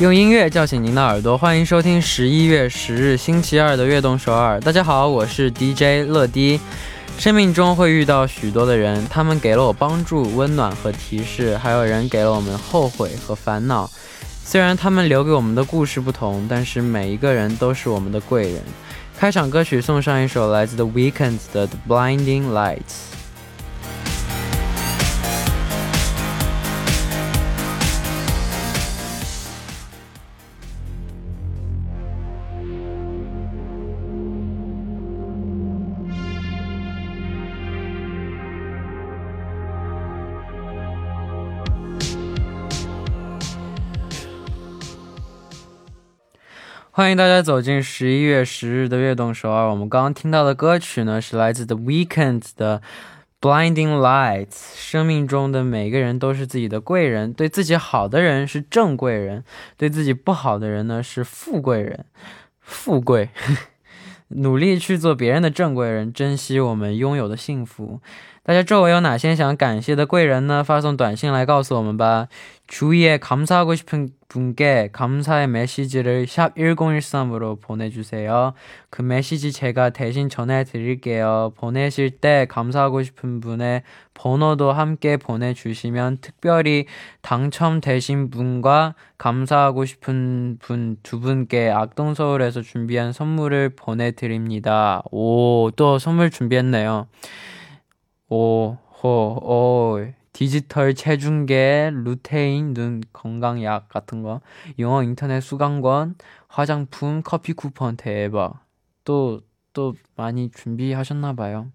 用音乐叫醒您的耳朵，欢迎收听十一月十日星期二的悦动首尔。大家好，我是 DJ 乐迪。生命中会遇到许多的人，他们给了我帮助、温暖和提示，还有人给了我们后悔和烦恼。虽然他们留给我们的故事不同，但是每一个人都是我们的贵人。开场歌曲送上一首来自 The Weeknd 的《Blinding Lights》。欢迎大家走进十一月十日的悦动首尔。我们刚刚听到的歌曲呢，是来自 The Weeknd 的《Blinding Lights》。生命中的每个人都是自己的贵人，对自己好的人是正贵人，对自己不好的人呢是富贵人。富贵，努力去做别人的正贵人，珍惜我们拥有的幸福。 大家周围有哪些想感谢的贵人呢？发送短信来告诉我们吧。주위에감사하고싶은분께감사의메시지를 샵1013으로 보내 주세요. 그 메시지 제가 대신 전해 드릴게요. 보내실 때 감사하고 싶은 분의 번호도 함께 보내 주시면 특별히 당첨되신 분과 감사하고 싶은 분 두 분께 악동 서울에서 준비한 선물을 보내 드립니다. 오, 또 선물 준비했네요. 오, 호, 오. 디지털 체중계, 루테인, 눈 건강약 같은 거, 영어 인터넷 수강권, 화장품, 커피 쿠폰 대박. 또, 또 많이 준비하셨나봐요.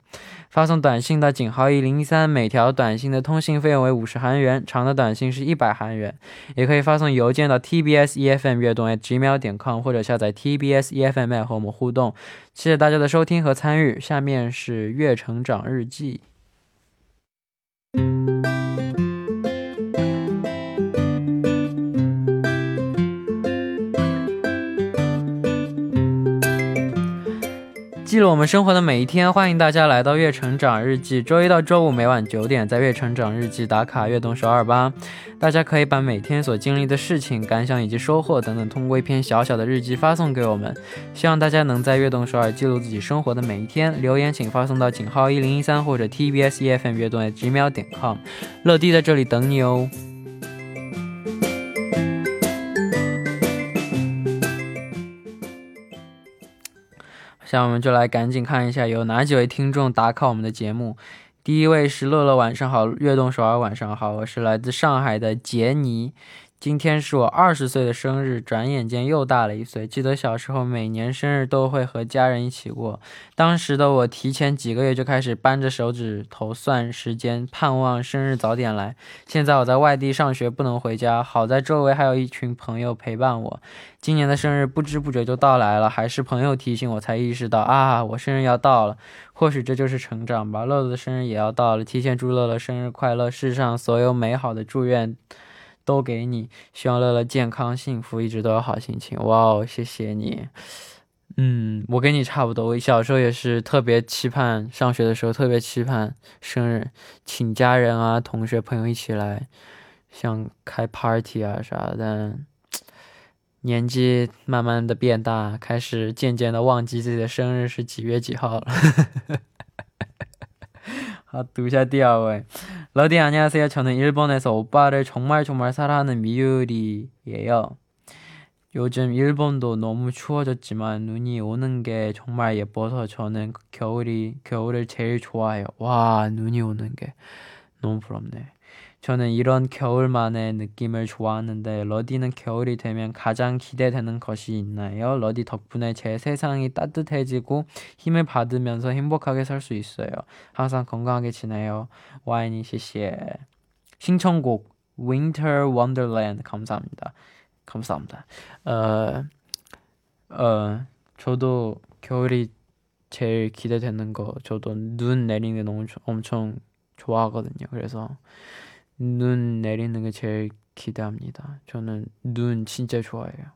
发送短信到井号一零三，每条短信的通信费用为五十韩元，长的短信是一百韩元。也可以发送邮件到 tbsefm悦动@gmail.com 或者下载 TBS EFM 和我们互动。谢谢大家的收听和参与。下面是月成长日记。 记录我们生活的每一天，欢迎大家来到月成长日记。周一到周五每晚九点，在月成长日记打卡悦动首尔吧。大家可以把每天所经历的事情、感想以及收获等等，通过一篇小小的日记发送给我们。希望大家能在悦动首尔记录自己生活的每一天。留言请发送到井号一零一三或者 TBS EFM 月动 gmail 点 com。乐迪在这里等你哦。那我们就来赶紧看一下有哪几位听众打卡我们的节目。第一位是乐乐，晚上好，悦动手尔晚上好，我是来自上海的杰尼。今天是我二十岁的生日，转眼间又大了一岁。记得小时候每年生日都会和家人一起过，当时的我提前几个月就开始扳着手指头算时间，盼望生日早点来。现在我在外地上学，不能回家，好在周围还有一群朋友陪伴我。今年的生日不知不觉就到来了，还是朋友提醒我才意识到啊，我生日要到了。或许这就是成长吧。乐乐的生日也要到了，提前祝乐乐生日快乐，世上所有美好的祝愿。都给你，希望乐乐健康幸福，一直都有好心情。哇哦，谢谢你。嗯，我跟你差不多，我小时候也是特别期盼上学的时候，特别期盼生日，请家人啊、同学朋友一起来，像开 party 啊啥的。年纪慢慢的变大，开始渐渐的忘记自己的生日是几月几号了。 아, 두샤디아오에. 러디 안녕하세요. 저는 일본에서 오빠를 정말 정말 사랑하는 미유리예요. 요즘 일본도 너무 추워졌지만 눈이 오는 게 정말 예뻐서 저는 겨울이 겨울을 제일 좋아해요. 와, 눈이 오는 게 너무 부럽네. 저는 이런 겨울만의 느낌을 좋아하는데 러디는 겨울이 되면 가장 기대되는 것이 있나요? 러디 덕분에 제 세상이 따뜻해지고 힘을 받으면서 행복하게 살 수 있어요. 항상 건강하게 지내요. 와인이 시시에 신청곡 Winter Wonderland 감사합니다. 감사합니다. 어, 어, 저도 겨울이 제일 기대되는 거 저도 눈 내리는 게 너무 엄청 좋아하거든요. 그래서 눈 내리는 게 제일 기대합니다. 저는 눈 진짜 좋아해요.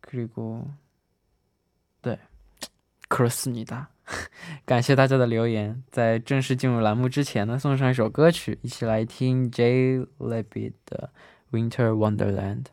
그리고 네 그렇습니다. 感谢大家的留言。在正式进入栏目之前呢，送上一首歌曲，一起来听 J. Lebbit 的《Winter Wonderland》。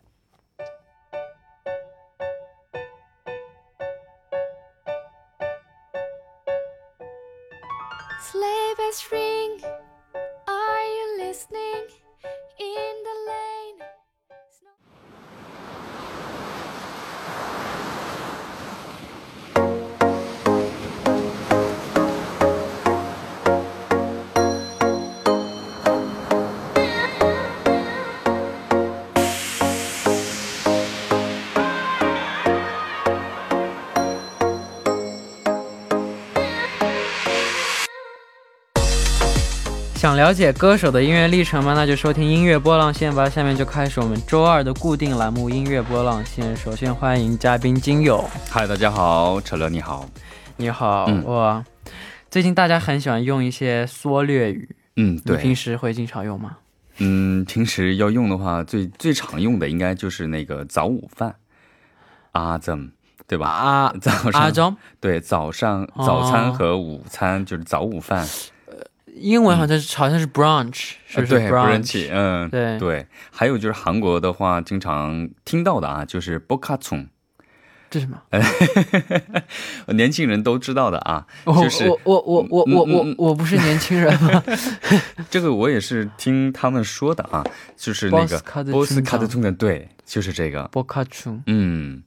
想了解歌手的音乐历程吗？那就收听音乐波浪线吧。下面就开始我们周二的固定栏目——音乐波浪线。首先欢迎嘉宾金友，嗨，大家好，陈乐你好。你好，嗯哇！最近大家很喜欢用一些缩略语，嗯，你平，时会经常用吗？嗯，平时要用的话，最最常用的应该就是那个早午饭，阿怎，对吧？啊早上阿中，对，早上哦早餐和午餐就是早午饭，英文好像是、好像是 brunch，是不是呃对，brunch？人气，嗯，对对。还有就是韩国的话，经常听到的啊，就是 b o k a c o n 这是什么？年轻人都知道的啊，我就是我我我我我我我不是年轻人吗？这个我也是听他们说的啊，就是那个 Boss 波斯卡特카드通的，对，就是这个。波卡楚，嗯，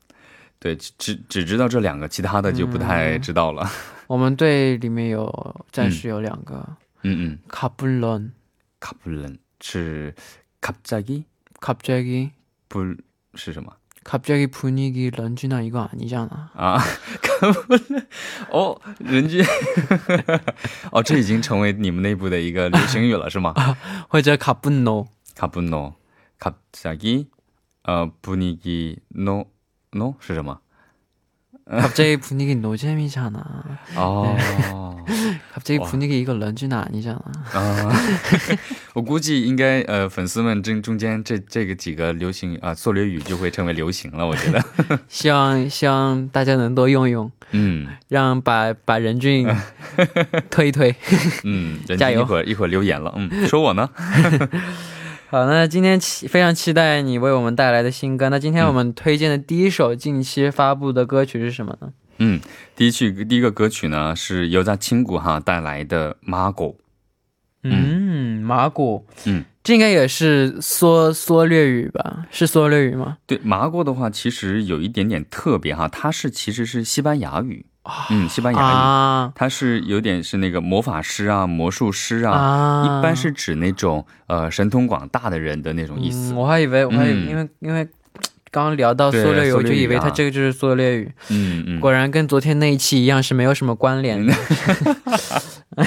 对，只只只知道这两个，其他的就不太知道了。我们队里面有暂时有两个嗯 嗯，卡布伦，卡布伦是갑자기 갑자기 不是什么 갑자기 분위기 런쥔아 이거 아니잖아. 啊？卡布伦哦，人均哦，这已经成为你们内部的一个流行语了，是吗？或者卡布诺，卡布诺，갑자기呃，분위기 no no 是什么？ 갑자기 분위기 노잼이잖아. 哦。 갑자기 와. 분위기 이거 런쥔아 아니잖아. 啊，我估计应该呃，粉丝们中中间这这个几个流行啊缩略语就会成为流行了，我觉得。希望希望大家能多用用，嗯让把把任俊推一推。嗯，人加油家一会儿一会儿留言了，嗯，说我呢？好，那今天期非常期待你为我们带来的新歌。那今天我们推荐的第一首近期发布的歌曲是什么呢？嗯， 第一曲第一个歌曲呢是由在亲谷哈带来的《马狗》。嗯，马古，嗯，这应该也是缩缩略语吧？是缩略语吗？对，麻果的话其实有一点点特别哈，它是其实是西班牙语，嗯，西班牙语。啊它是有点是那个魔法师啊、魔术师啊，啊，一般是指那种呃神通广大的人的那种意思。嗯我还以为，我还以为，嗯因为因为刚刚聊到对缩略语，我就以为它啊这个就是缩略语。嗯嗯，果然跟昨天那一期一样，是没有什么关联的。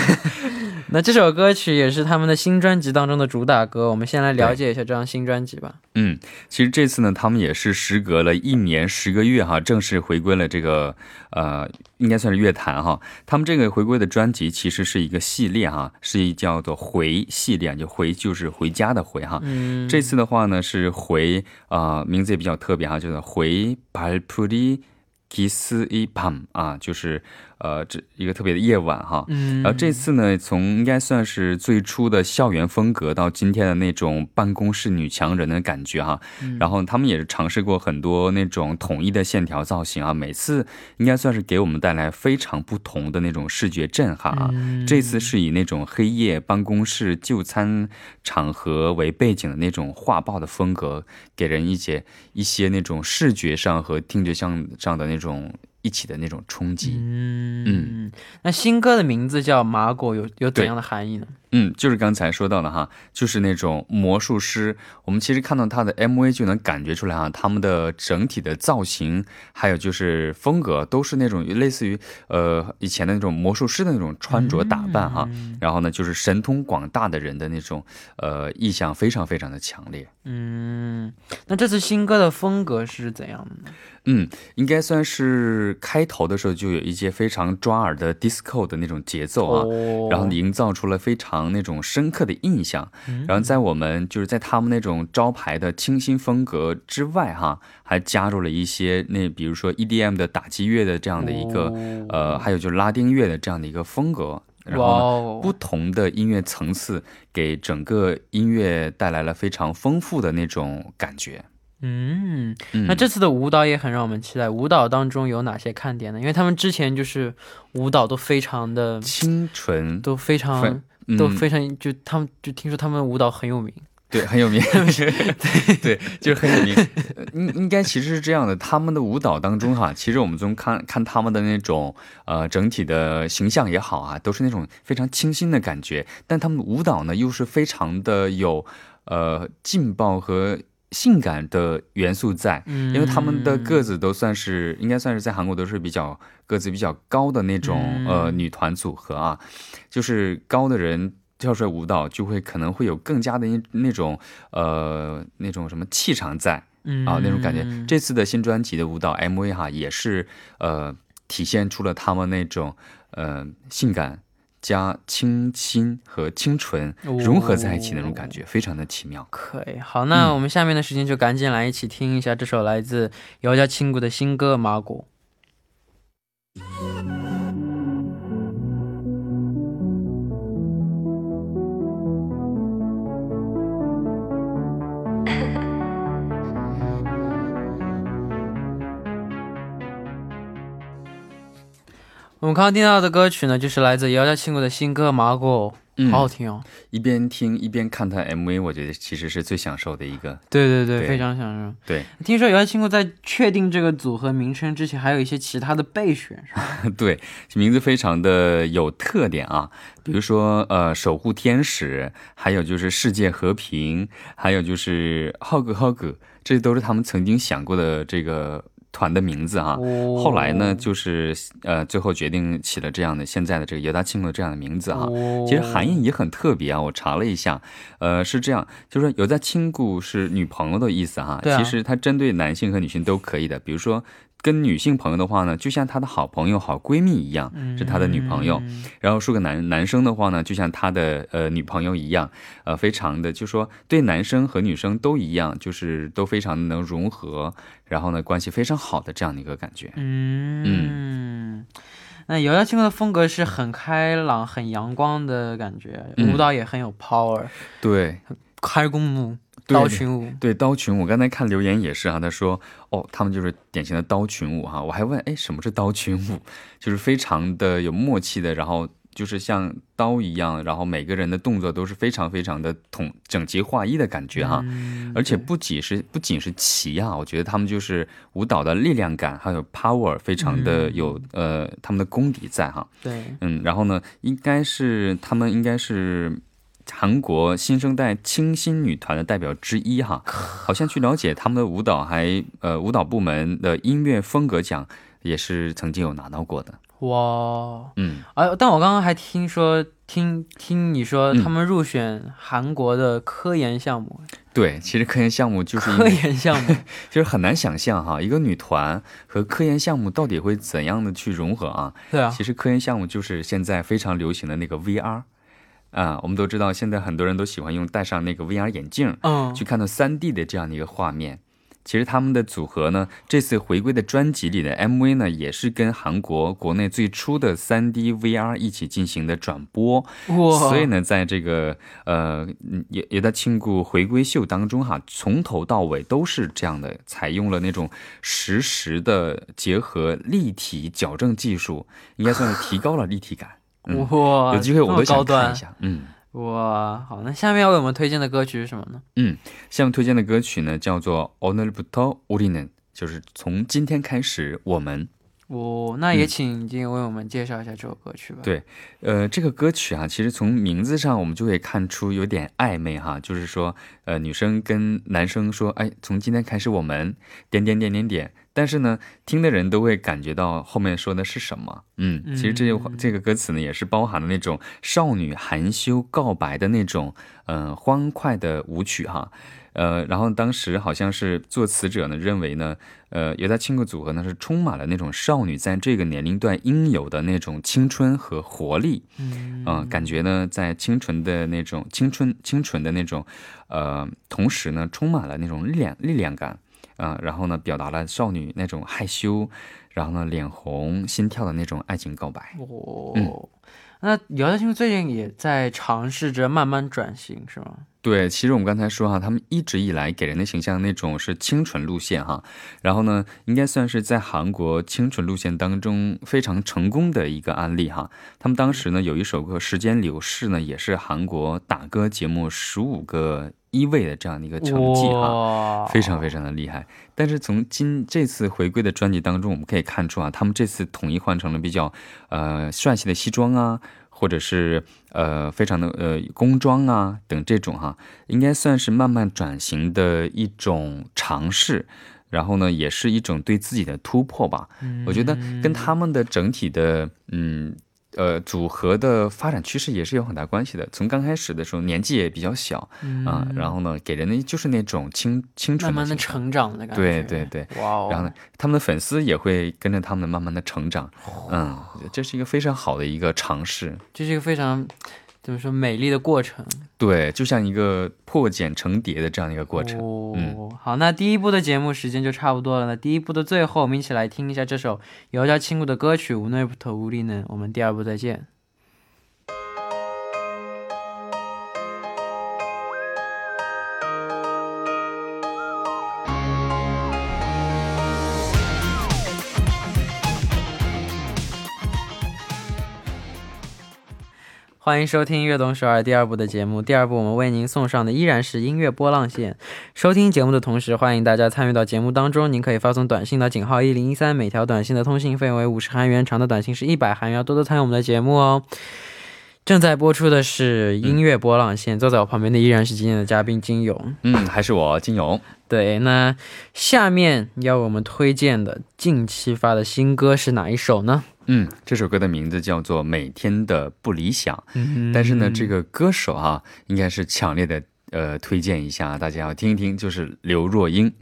那这首歌曲也是他们的新专辑当中的主打歌，我们先来了解一下这张新专辑吧。嗯，其实这次呢，他们也是时隔了一年十个月哈，正式回归了这个，呃，应该算是乐坛哈。他们这个回归的专辑其实是一个系列哈，是一叫做“回”系列，就“回”就是回家的“回”哈。嗯。这次的话呢是“回”啊，名字也比较特别哈，就是“回帕普里吉斯伊潘”啊，就是。呃这一个特别的夜晚哈。嗯，然后这次呢，从应该算是最初的校园风格到今天的那种办公室女强人的感觉哈，嗯然后他们也是尝试过很多那种统一的线条造型啊，每次应该算是给我们带来非常不同的那种视觉震撼啊。嗯这次是以那种黑夜办公室就餐场合为背景的那种画报的风格，给人一些一些那种视觉上和听觉上上的那种一起的那种冲击。嗯嗯那新歌的名字叫《麻果》，有有怎样的含义呢？嗯，就是刚才说到的哈，就是那种魔术师。我们其实看到他的 MV 就能感觉出来哈，他们的整体的造型，还有就是风格，都是那种类似于呃以前的那种魔术师的那种穿着打扮哈。然后呢，就是神通广大的人的那种呃意象，非常非常的强烈。嗯，那这次新歌的风格是怎样的呢？嗯，应该算是开头的时候就有一些非常抓耳的 disco 的那种节奏啊。哦然后营造出了非常那种深刻的印象。嗯然后在我们就是在他们那种招牌的清新风格之外，哈，还加入了一些那比如说 EDM 的打击乐的这样的一个、哦呃，还有就是拉丁乐的这样的一个风格。然后不同的音乐层次给整个音乐带来了非常丰富的那种感觉。嗯，嗯，那这次的舞蹈也很让我们期待。舞蹈当中有哪些看点呢？因为他们之前就是舞蹈都非常的，清纯都非常嗯都非常就他们就听说他们舞蹈很有名。对，很有名，对对，就是很有名。呃应应该其实是这样的，他们的舞蹈当中哈，其实我们从看看他们的那种呃整体的形象也好啊，都是那种非常清新的感觉，但他们舞蹈呢又是非常的有呃劲爆和性感的元素在。嗯，因为他们的个子都算是，应该算是在韩国都是比较个子比较高的那种、嗯呃女团组合啊，就是高的人跳出来舞蹈，就会可能会有更加的那那种呃那种什么气场在嗯啊、那种感觉。这次的新专辑的舞蹈 MV 哈，也是呃体现出了他们那种呃性感。加清新和清纯融合在一起那种感觉，非常的奇妙。可以。好，那我们下面的时间就赶紧来一起听一下这首来自姚家亲谷的新歌《马果》。我们刚刚听到的歌曲呢，就是来自姚家亲谷的新歌《麻果》，嗯好好听哦。一边听一边看他 MV，我觉得其实是最享受的一个。对对对，对非常享受。对听说姚家亲谷在确定这个组合名称之前，还有一些其他的备选，是吧？对，名字非常的有特点啊，比如说呃，守护天使，还有就是世界和平，还有就是 hug hug，这都是他们曾经想过的这个团的名字哈。哦后来呢，就是呃，最后决定起了这样的现在的这个尤达庆的这样的名字哈。哦其实含义也很特别啊，我查了一下，呃，是这样，就是说有在亲故是女朋友的意思哈。啊其实它针对男性和女性都可以的，比如说跟女性朋友的话呢，就像他的好朋友、好闺蜜一样，是他的女朋友。嗯然后说个男男生的话呢，就像他的呃女朋友一样，呃，非常的就说对男生和女生都一样，就是都非常能融合，然后呢关系非常好的这样的一个感觉。嗯，那瑶瑶亲哥的风格是很开朗、很阳光的感觉，嗯舞蹈也很有 power，对。开公舞、对刀群舞。对刀群舞，我刚才看留言也是啊，他说哦，他们就是典型的刀群舞哈。我还问，哎，什么是刀群舞？就是非常的有默契的，然后就是像刀一样，然后每个人的动作都是非常非常的统整齐划一的感觉哈。嗯而且不仅是不仅是齐啊，我觉得他们就是舞蹈的力量感还有 power 非常的有、呃他们的功底在哈。对，嗯，然后呢，应该是他们应该是韩国新生代清新女团的代表之一哈。好像据了解，他们的舞蹈还呃舞蹈部门的音乐风格奖也是曾经有拿到过的。哇，嗯，啊！但我刚刚还听说，听听你说嗯他们入选韩国的科研项目，对，其实科研项目就是科研项目，就是很难想象哈，一个女团和科研项目到底会怎样的去融合啊？对啊，其实科研项目就是现在非常流行的那个 VR，啊，我们都知道现在很多人都喜欢用戴上那个 VR 眼镜，嗯，去看到 3D 的这样的一个画面。其实他们的组合呢，这次回归的专辑里的 MV 呢，也是跟韩国国内最初的 3D VR 一起进行的转播。哇，所以呢，在这个呃嗯也也在庆祝回归秀当中哈，从头到尾都是这样的，采用了那种实时的结合立体矫正技术，应该算是提高了立体感。嗯，哇，有机会我都这么高端想看一，下。嗯哇，好，那下面要为我们推荐的歌曲是什么呢？嗯，下面推荐的歌曲呢叫做《오늘부터우리는》，就是从今天开始我们。 哦，那也请金为我们介绍一下这首歌曲吧。嗯对呃，这个歌曲啊，其实从名字上我们就可以看出有点暧昧哈，就是说，呃，女生跟男生说，哎，从今天开始我们点点点点点，但是呢，听的人都会感觉到后面说的是什么。嗯，其实这句话嗯这个歌词呢，也是包含了那种少女含羞告白的那种，嗯、欢快的舞曲哈。呃，然后当时好像是作词者呢认为呢，呃，犹大庆个组合呢是充满了那种少女在这个年龄段应有的那种青春和活力，嗯嗯、感觉呢在清纯的那种青春清纯的那种，呃，同时呢充满了那种力量力量感，啊、然后呢表达了少女那种害羞，然后呢脸红心跳的那种爱情告白。哦，嗯那姚家庆最近也在尝试着慢慢转型，是吗？对，其实我们刚才说哈，他们一直以来给人的形象那种是清纯路线哈，然后呢，应该算是在韩国清纯路线当中非常成功的一个案例哈。他们当时呢有一首歌《时间流逝》呢，也是韩国打歌节目十五个一位的这样的一个成绩哈。非常非常的厉害。但是从今这次回归的专辑当中，我们可以看出啊，他们这次统一换成了比较呃帅气的西装啊，或者是呃非常的呃工装啊等这种哈，应该算是慢慢转型的一种尝试。然后呢，也是一种对自己的突破吧。我觉得跟他们的整体的嗯呃组合的发展趋势也是有很大关系的。从刚开始的时候年纪也比较小啊、然后呢给人的就是那种清清纯慢慢的成长的感觉。对对对，哇哦，然后呢，他们的粉丝也会跟着他们慢慢的成长，嗯，这是一个非常好的一个尝试。这是一个非常怎么说美丽的过程。对，就像一个破茧成蝶的这样一个过程。哦，嗯好，那第一部的节目时间就差不多了。那第一部的最后，我们一起来听一下这首姚家亲故的歌曲《无奈不特无力呢》。我们第二部再见。欢迎收听《悦动首尔》第二部的节目。第二部我们为您送上的依然是音乐波浪线。收听节目的同时，欢迎大家参与到节目当中。您可以发送短信到井号一零一三，每条短信的通信费为五十韩元，长的短信是一百韩元。要多多参与我们的节目哦。正在播出的是音乐波浪线，坐在我旁边的依然是今天的嘉宾金勇。嗯，还是我金勇。对，那下面要我们推荐的近期发的新歌是哪一首呢？嗯，这首歌的名字叫做《每天的不理想》，嗯但是呢，这个歌手啊，应该是强烈的呃推荐一下，大家要听一听，就是刘若英。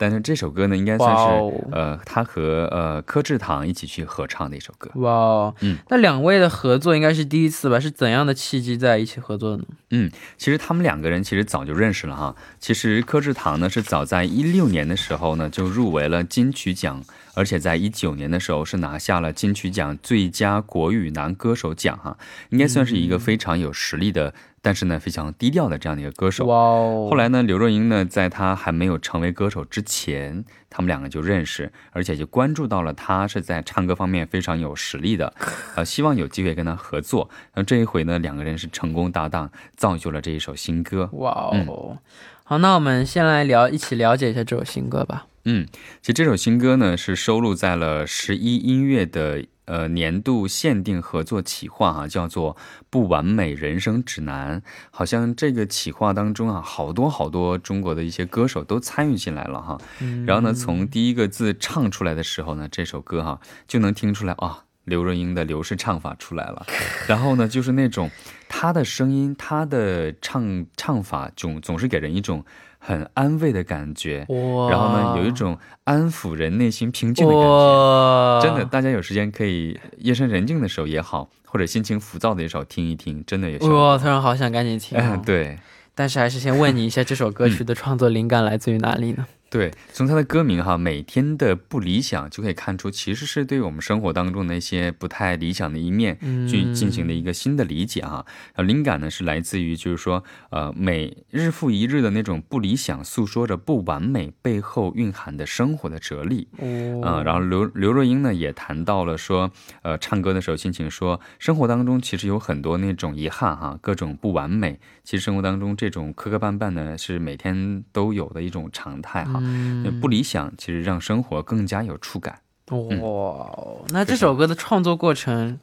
但是这首歌呢，应该算是、呃，他和呃柯志堂一起去合唱的一首歌。哇哦，嗯，那两位的合作应该是第一次吧？是怎样的契机在一起合作的呢？嗯，其实他们两个人其实早就认识了哈。其实柯志堂呢是早在一六年的时候呢就入围了金曲奖，而且在一九年的时候是拿下了金曲奖最佳国语男歌手奖哈，应该算是一个非常有实力的，但是呢非常低调的这样的一个歌手。哇哦，后来呢，刘若英呢，在她还没有成为歌手之前，他们两个就认识，而且就关注到了她是在唱歌方面非常有实力的，呃，希望有机会跟她合作。那这一回呢，两个人是成功搭档，造就了这一首新歌。哇哦，好，那我们先来聊，一起了解一下这首新歌吧。嗯，其实这首新歌呢是收录在了十一音乐的呃年度限定合作企划哈、叫做《不完美人生指南》。好像这个企划当中啊，好多好多中国的一些歌手都参与进来了哈。然后呢，从第一个字唱出来的时候呢，这首歌哈、就能听出来啊。刘若英的刘氏唱法出来了，然后呢，就是那种她的声音，她的唱唱法总总是给人一种很安慰的感觉，然后呢，有一种安抚人内心平静的感觉。真的，大家有时间可以夜深人静的时候也好，或者心情浮躁的时候听一听，真的有效果。哇，突然好想赶紧听、哦嗯，，对但是还是先问你一下，这首歌曲的创作灵感来自于哪里呢？对，从他的歌名哈，每天的不理想就可以看出，其实是对我们生活当中的一些不太理想的一面嗯去进行的一个新的理解哈。然后灵感呢是来自于就是说，呃，每日复一日的那种不理想，诉说着不完美背后蕴含的生活的哲理。哦，嗯，然后刘刘若英呢也谈到了说，呃，唱歌的时候心情说，生活当中其实有很多那种遗憾哈，各种不完美。其实生活当中这种磕磕绊绊呢，是每天都有的一种常态哈。嗯那不理想其实让生活更加有触感。哇，那这首歌的创作过程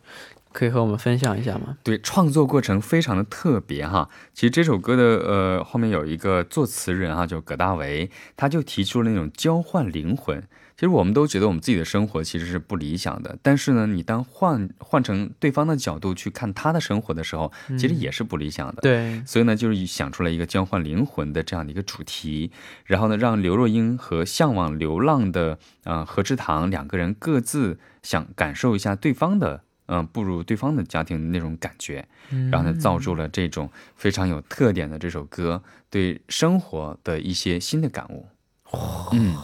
可以和我们分享一下吗？对，创作过程非常的特别哈。其实这首歌的呃后面有一个作词人哈，就葛大为，他就提出了那种交换灵魂。其实我们都觉得我们自己的生活其实是不理想的，但是呢，你当换换成对方的角度去看他的生活的时候，其实也是不理想的。对，所以呢，就是想出来一个交换灵魂的这样的一个主题，然后呢，让刘若英和向往流浪的呃何志堂两个人各自想感受一下对方的。嗯，步入对方的家庭的那种感觉，然后呢，造就了这种非常有特点的这首歌，对生活的一些新的感悟。嗯，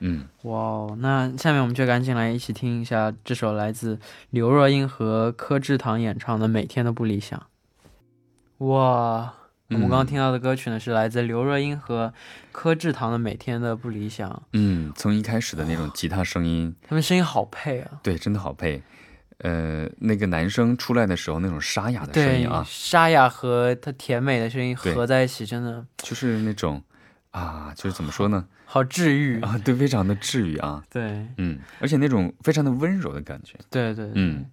嗯，哇哦，那下面我们就赶紧来一起听一下这首来自刘若英和柯智堂演唱的《每天的不理想》。哇，我们嗯刚刚听到的歌曲呢，是来自刘若英和柯智堂的《每天的不理想》，嗯，从一开始的那种吉他声音，他们声音好配啊。对，真的好配。呃，那个男生出来的时候那种沙哑的声音，啊，沙哑和他甜美的声音合在一起，真的就是那种啊，就是怎么说呢？好治愈。啊，对，非常的治愈啊，对嗯，而且那种非常的温柔的感觉，对对，对嗯。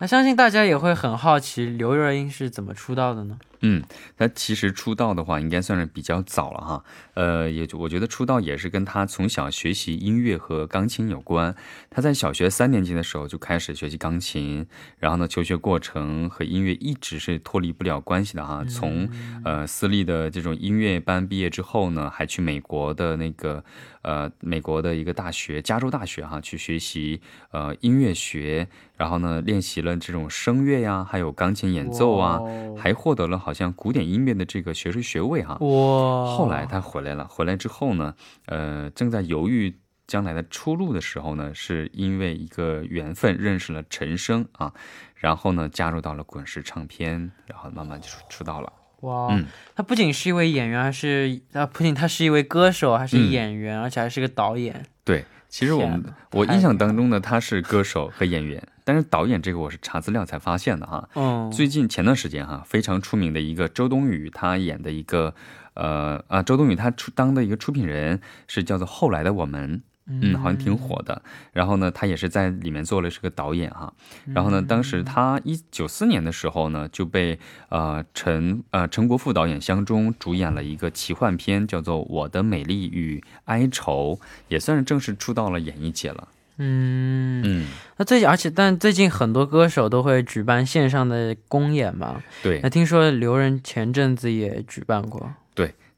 那相信大家也会很好奇刘若英是怎么出道的呢？嗯，他其实出道的话，应该算是比较早了哈。呃，也就我觉得出道也是跟他从小学习音乐和钢琴有关。他在小学三年级的时候就开始学习钢琴，然后呢，求学过程和音乐一直是脱离不了关系的哈。从呃私立的这种音乐班毕业之后呢，还去美国的那个呃美国的一个大学，加州大学哈，去学习呃音乐学，然后呢练习了这种声乐呀，还有钢琴演奏啊。还获得了好像古典音乐的这个学士学位哈。哇，后来他回来了，回来之后呢，呃，正在犹豫将来的出路的时候呢，是因为一个缘分认识了陈升啊，然后呢加入到了滚石唱片，然后慢慢就出出道了。哇，嗯他不仅是一位演员，还是他不仅他是一位歌手，还是嗯演员，而且还是个导演。对，其实我们我印象当中呢，他是歌手和演员，但是导演这个我是查资料才发现的哈。嗯，最近前段时间哈，非常出名的一个周冬雨，她演的一个呃啊，周冬雨她出当的一个出品人是叫做《后来的我们》，嗯，好像挺火的。然后呢，他也是在里面做了是个导演哈。然后呢，当时他一九四年的时候呢，就被呃陈呃陈国富导演相中主演了一个奇幻片，叫做《我的美丽与哀愁》，也算是正式出道了演艺界了。嗯，嗯，那最近而且但最近很多歌手都会举办线上的公演嘛。对那。听说刘仁前阵子也举办过。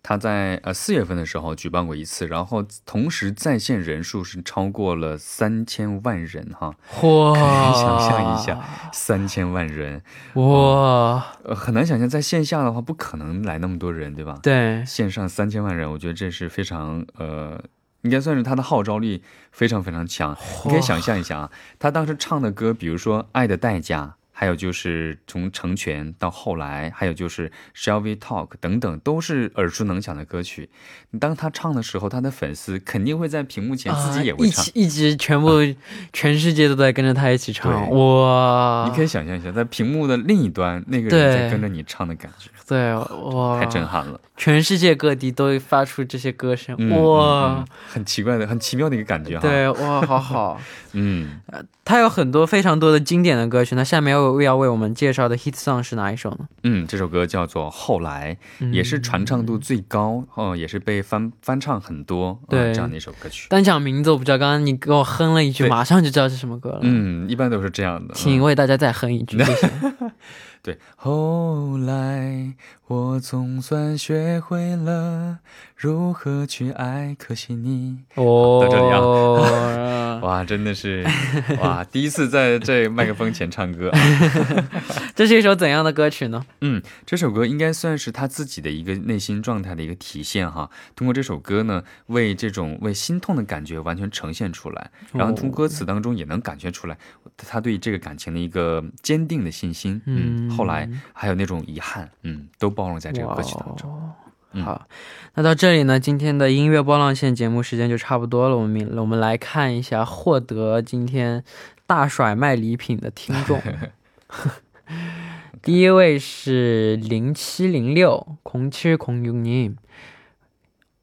对，他在呃四月份的时候举办过一次，然后同时在线人数是超过了三千万人哈，哇，可以想象一下，三千万人，哇，呃，很难想象在线下的话不可能来那么多人，对吧？对，线上三千万人，我觉得这是非常呃。应该算是他的号召力非常非常强，你可以想象一下啊，他当时唱的歌，比如说《爱的代价》，还有就是从成全到后来，还有就是《Shall We Talk》等等，都是耳熟能详的歌曲。当他唱的时候，他的粉丝肯定会在屏幕前自己也啊、会唱。一起一直全部、全世界都在跟着他一起唱，哇！你可以想象一下，在屏幕的另一端，那个人在跟着你唱的感觉，对哇，太震撼了。全世界各地都发出这些歌声，嗯哇嗯，嗯很奇怪的、很奇妙的一个感觉哈。，对，哇，好好。嗯，它有很多非常多的经典的歌曲，那下面要要为我们介绍的 hit song 是哪一首呢？嗯，这首歌叫做《后来》，嗯也是传唱度最高哦，也是被翻翻唱很多、呃对这样的一首歌曲。单讲名字我不知道，刚刚你给我哼了一句，马上就知道是什么歌了。，嗯，一般都是这样的。嗯、请为大家再哼一句，谢谢。对，后来我总算学会了如何去爱，可惜你哦，到这里啊 哇，真的是哇，第一次在这麦克风前唱歌。啊 这是一首怎样的歌曲呢？嗯，这首歌应该算是他自己的一个内心状态的一个体现哈。通过这首歌呢，为这种为心痛的感觉完全呈现出来，然后从歌词当中也能感觉出来他对这个感情的一个坚定的信心。嗯，嗯后来还有那种遗憾，嗯，都包容在这个歌曲当中。哇哦嗯好，那到这里呢，今天的音乐波浪线节目时间就差不多了。我们我们来看一下获得今天大甩卖礼品的听众。第一位是零七零六空七空六님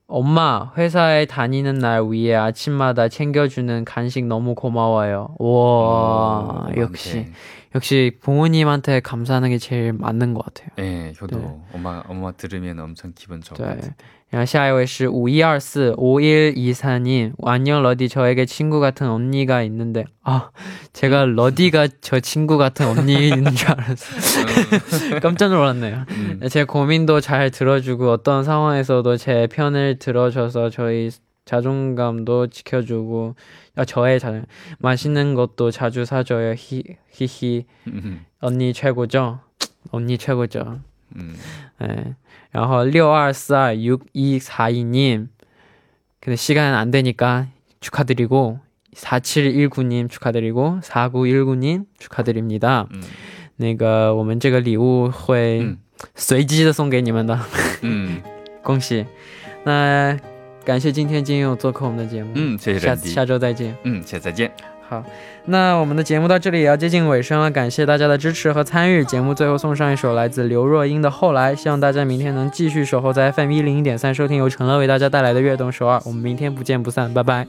엄마, 회사에 다니는 날 위해 아침마다 챙겨주는 간식 너무 고마워요. 와, 오, 역시, 많대. 역시 부모님한테 감사하는 게 제일 맞는 것 같아요. 네, 효도 네. 엄마 엄마 들으면 엄청 기분 좋을 것 对 같아. ，然后下一位是五一二四五一一三님 안녕 러디 저에게 친구 같은 언니가 있는데 아 제가 러디가 저 친구 같은 언니인 줄 알았어요. 깜짝 놀랐네요. 음, 제 고민도 잘 들어주고 어떤 상황에서도 제 편을 들어줘서 저희 자존감도 지켜주고 아, 저의 자존 맛있는 것도 자주 사줘요. 히, 히히 음, 언니 최고죠. 언니 최고죠. 음. 네. 然后六二四二六一四一님 근데 시간 안 되니까 축하드리고 4719님 축하드리고 4919님 축하드립니다. 음. 那个我们这个礼物会嗯 随机的送给你们的，嗯恭喜。那 感谢今天金勇做客我们的节目，嗯，谢谢下下周再见。嗯，下次再见。好，那我们的节目到这里也要接近尾声了，感谢大家的支持和参与。节目最后送上一首来自刘若英的《后来》，希望大家明天能继续守候在 FM 一零一点三，收听由陈乐为大家带来的《悦动首尔》。我们明天不见不散，拜拜。